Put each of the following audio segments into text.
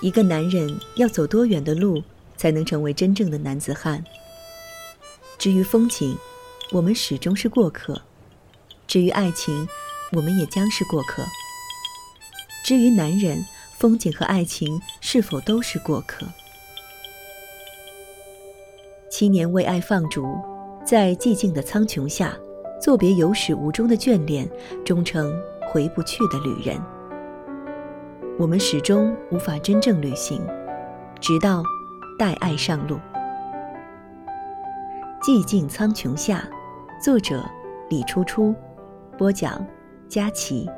一个男人要走多远的路才能成为真正的男子汉？至于风景，我们始终是过客；至于爱情，我们也将是过客。至于男人，风景和爱情是否都是过客？七年为爱放逐，在寂静的苍穹下，作别有始无终的眷恋，终成回不去的旅人。我们始终无法真正旅行，直到带爱上路。寂静苍穹下，作者李初初，播讲佳琪。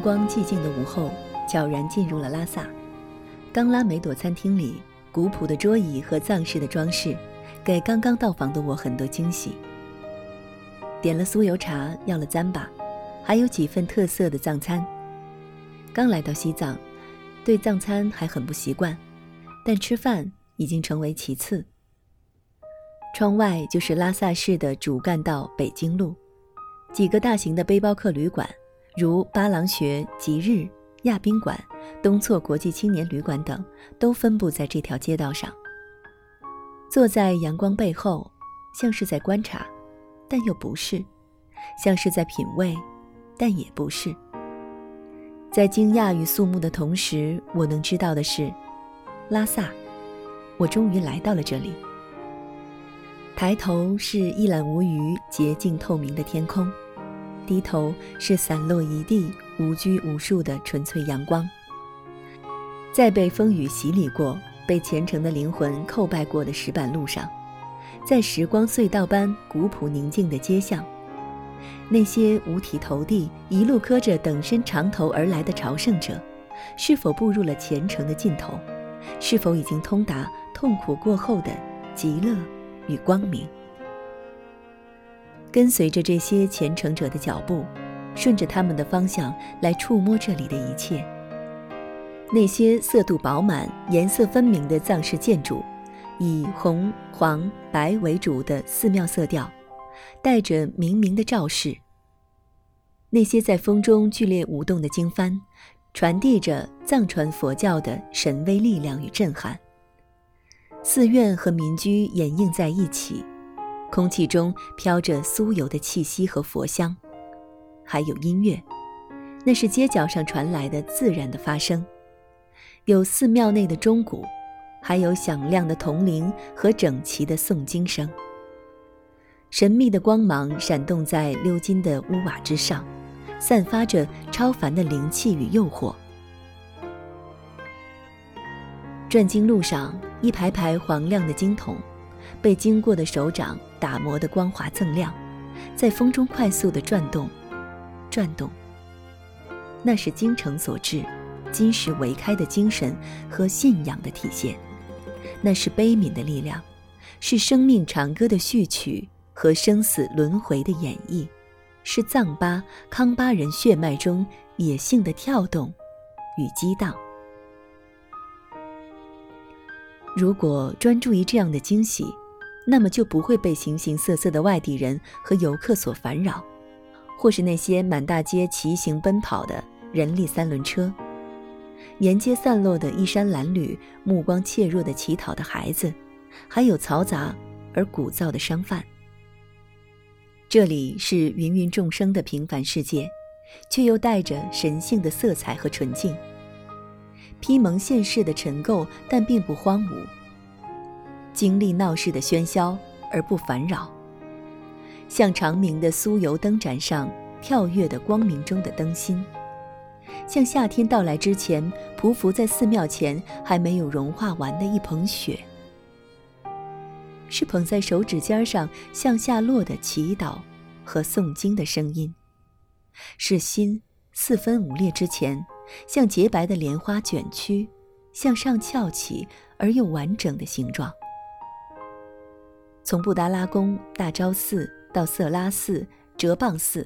光寂静的午后，悄然进入了拉萨。刚拉梅朵餐厅里，古朴的桌椅和藏式的装饰，给刚刚到访的我很多惊喜。点了酥油茶，要了糌粑，还有几份特色的藏餐。刚来到西藏，对藏餐还很不习惯，但吃饭已经成为其次。窗外就是拉萨市的主干道北京路，几个大型的背包客旅馆。如八郎穴、吉日、亚宾馆、东措国际青年旅馆等，都分布在这条街道上。坐在阳光背后，像是在观察，但又不是；像是在品味，但也不是。在惊讶与肃穆的同时，我能知道的是，拉萨，我终于来到了这里。抬头是一览无余、洁净透明的天空。低头是散落一地、无拘无束的纯粹阳光。在被风雨洗礼过、被虔诚的灵魂叩拜过的石板路上，在时光隧道般古朴宁静的街巷，那些五体投地、一路磕着等身长头而来的朝圣者，是否步入了虔诚的尽头？是否已经通达痛苦过后的极乐与光明？跟随着这些虔诚者的脚步，顺着他们的方向来触摸这里的一切。那些色度饱满、颜色分明的藏式建筑，以红、黄、白为主的寺庙色调，带着明明的照示。那些在风中剧烈舞动的经幡，传递着藏传佛教的神威力量与震撼。寺院和民居掩映在一起。空气中飘着酥油的气息和佛香，还有音乐，那是街角上传来的自然的发声。有寺庙内的钟鼓，还有响亮的铜铃和整齐的诵经声。神秘的光芒闪动在鎏金的屋瓦之上，散发着超凡的灵气与诱惑。转经路上，一排排黄亮的经筒。被经过的手掌打磨的光滑锃亮，在风中快速的转动，转动。那是精诚所至、金石为开的精神和信仰的体现，那是悲悯的力量，是生命长歌的序曲和生死轮回的演绎，是藏巴康巴人血脉中野性的跳动与激荡。如果专注于这样的惊喜，那么就不会被形形色色的外地人和游客所烦扰，或是那些满大街骑行奔跑的人力三轮车，沿街散落的衣衫褴褛、目光怯弱的乞讨的孩子，还有嘈杂而鼓噪的商贩。这里是芸芸众生的平凡世界，却又带着神性的色彩和纯净，披蒙现世的尘垢，但并不荒芜。经历闹市的喧嚣而不烦扰，像长明的酥油灯盏上跳跃的光明中的灯芯，像夏天到来之前匍匐在寺庙前还没有融化完的一捧雪，是捧在手指尖上向下落的祈祷和诵经的声音，是心四分五裂之前像洁白的莲花卷曲向上翘起而又完整的形状。从布达拉宫、大昭寺到色拉寺、哲蚌寺，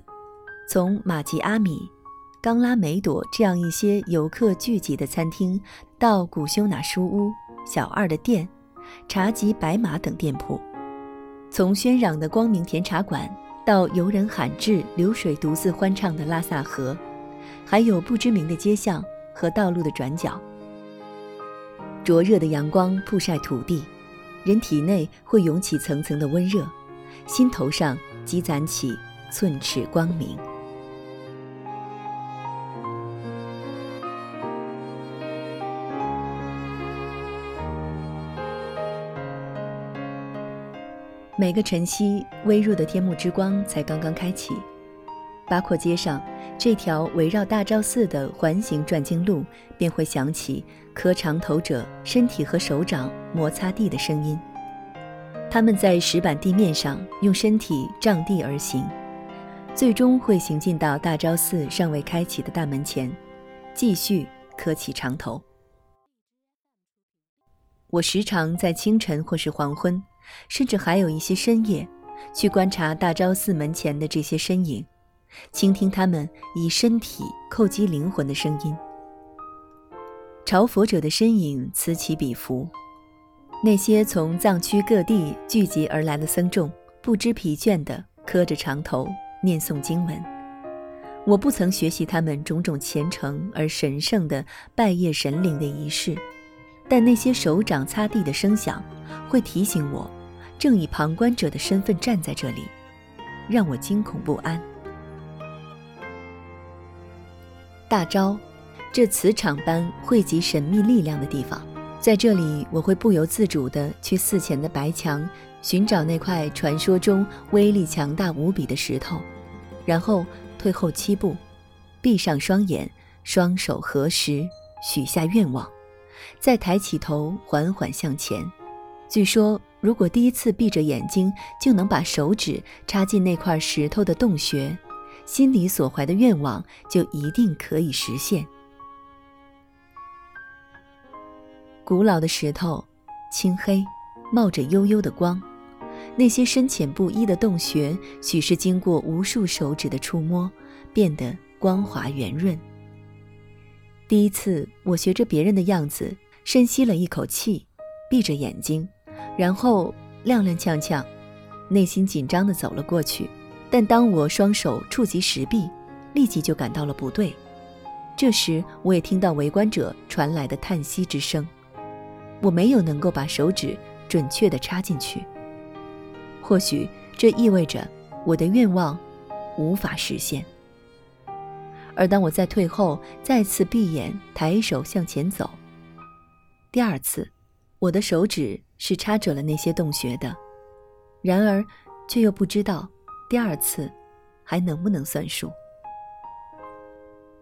从玛吉阿米冈拉梅朵这样一些游客聚集的餐厅，到古修纳书屋、小二的店、茶吉白马等店铺，从喧嚷的光明甜茶馆到游人罕至、流水独自欢唱的拉萨河，还有不知名的街巷和道路的转角。灼热的阳光曝晒土地，人体内会涌起层层的温热，心头上积攒起寸尺光明。每个晨曦，微弱的天幕之光才刚刚开启，八廓街上这条围绕大昭寺的环形转经路便会响起磕长头者身体和手掌摩擦地的声音。他们在石板地面上用身体仗地而行，最终会行进到大昭寺尚未开启的大门前，继续磕起长头。我时常在清晨或是黄昏。甚至还有一些深夜，去观察大昭寺门前的这些身影，倾听他们以身体叩击灵魂的声音。朝佛者的身影此起彼伏，那些从藏区各地聚集而来的僧众不知疲倦地磕着长头念诵经文。我不曾学习他们种种虔诚而神圣的拜谒神灵的仪式。但那些手掌擦地的声响，会提醒我，正以旁观者的身份站在这里，让我惊恐不安。大昭，这磁场般汇集神秘力量的地方，在这里，我会不由自主地去寺前的白墙寻找那块传说中威力强大无比的石头，然后退后七步，闭上双眼，双手合十，许下愿望。再抬起头，缓缓向前。据说，如果第一次闭着眼睛就能把手指插进那块石头的洞穴，心里所怀的愿望就一定可以实现。古老的石头，青黑，冒着幽幽的光。那些深浅不一的洞穴，许是经过无数手指的触摸，变得光滑圆润。第一次，我学着别人的样子，深吸了一口气，闭着眼睛，然后踉踉跄跄，内心紧张地走了过去。但当我双手触及石壁，立即就感到了不对。这时，我也听到围观者传来的叹息之声。我没有能够把手指准确地插进去。或许这意味着我的愿望无法实现。而当我在退后，再次闭眼，抬手向前走，第二次，我的手指是插准了那些洞穴的，然而，却又不知道第二次还能不能算数。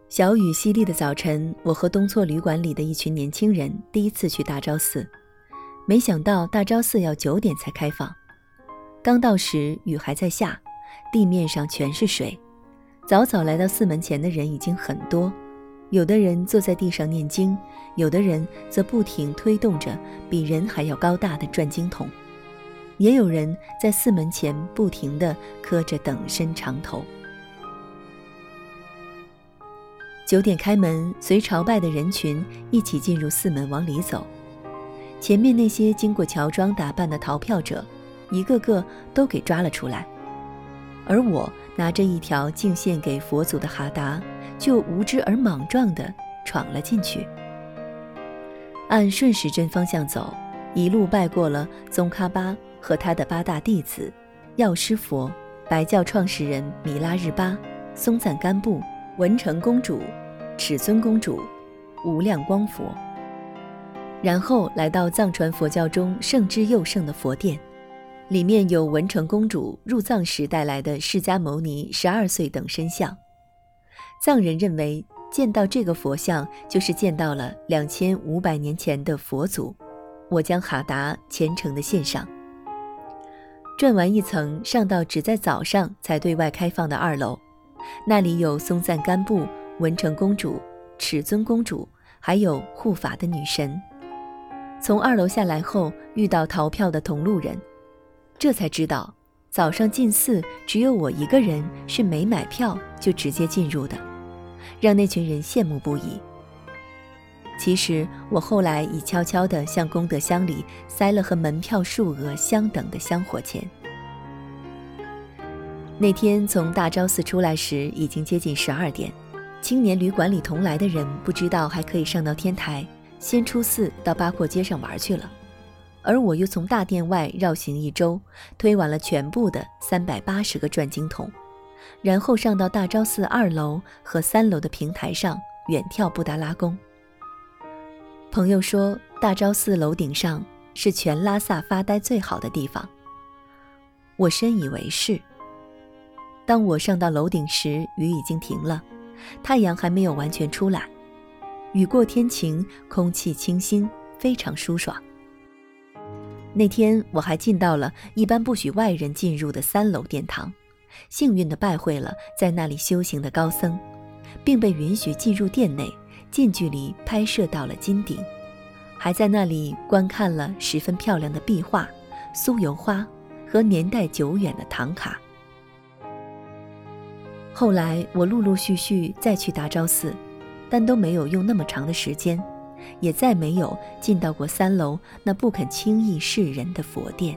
小雨淅沥的早晨，我和东错旅馆里的一群年轻人第一次去大昭寺，没想到大昭寺要九点才开放。刚到时，雨还在下，地面上全是水。早早来到寺门前的人已经很多，有的人坐在地上念经，有的人则不停推动着比人还要高大的转经筒，也有人在寺门前不停地磕着等身长头。九点开门，随朝拜的人群一起进入寺门，往里走。前面那些经过乔装打扮的逃票者，一个个都给抓了出来，而我。拿着一条敬献给佛祖的哈达，就无知而莽撞地闯了进去。按顺时针方向走，一路拜过了宗喀巴和他的八大弟子：药师佛、白教创始人米拉日巴、松赞干布、文成公主、尺尊公主、无量光佛，然后来到藏传佛教中圣之又圣的佛殿。里面有文成公主入藏时带来的释迦牟尼十二岁等身像，藏人认为见到这个佛像就是见到了两千五百年前的佛祖。我将哈达虔诚地献上。转完一层，上到只在早上才对外开放的二楼，那里有松赞干布、文成公主、尺尊公主，还有护法的女神。从二楼下来后，遇到逃票的同路人。这才知道，早上进寺只有我一个人是没买票就直接进入的，让那群人羡慕不已。其实我后来已悄悄地向功德箱里塞了和门票数额相等的香火钱。那天从大昭寺出来时，已经接近十二点。青年旅馆里同来的人不知道还可以上到天台，先出寺到八廓街上玩去了，而我又从大殿外绕行一周，推完了全部的三百八十个转经筒，然后上到大昭寺二楼和三楼的平台上远眺布达拉宫。朋友说，大昭寺楼顶上是全拉萨发呆最好的地方。我深以为是。当我上到楼顶时，雨已经停了。太阳还没有完全出来，雨过天晴，空气清新，非常舒爽。那天我还进到了一般不许外人进入的三楼殿堂，幸运地拜会了在那里修行的高僧，并被允许进入殿内，近距离拍摄到了金顶，还在那里观看了十分漂亮的壁画、酥油花和年代久远的唐卡。后来我陆陆续续再去大昭寺，但都没有用那么长的时间，也再没有进到过三楼那不肯轻易示人的佛殿。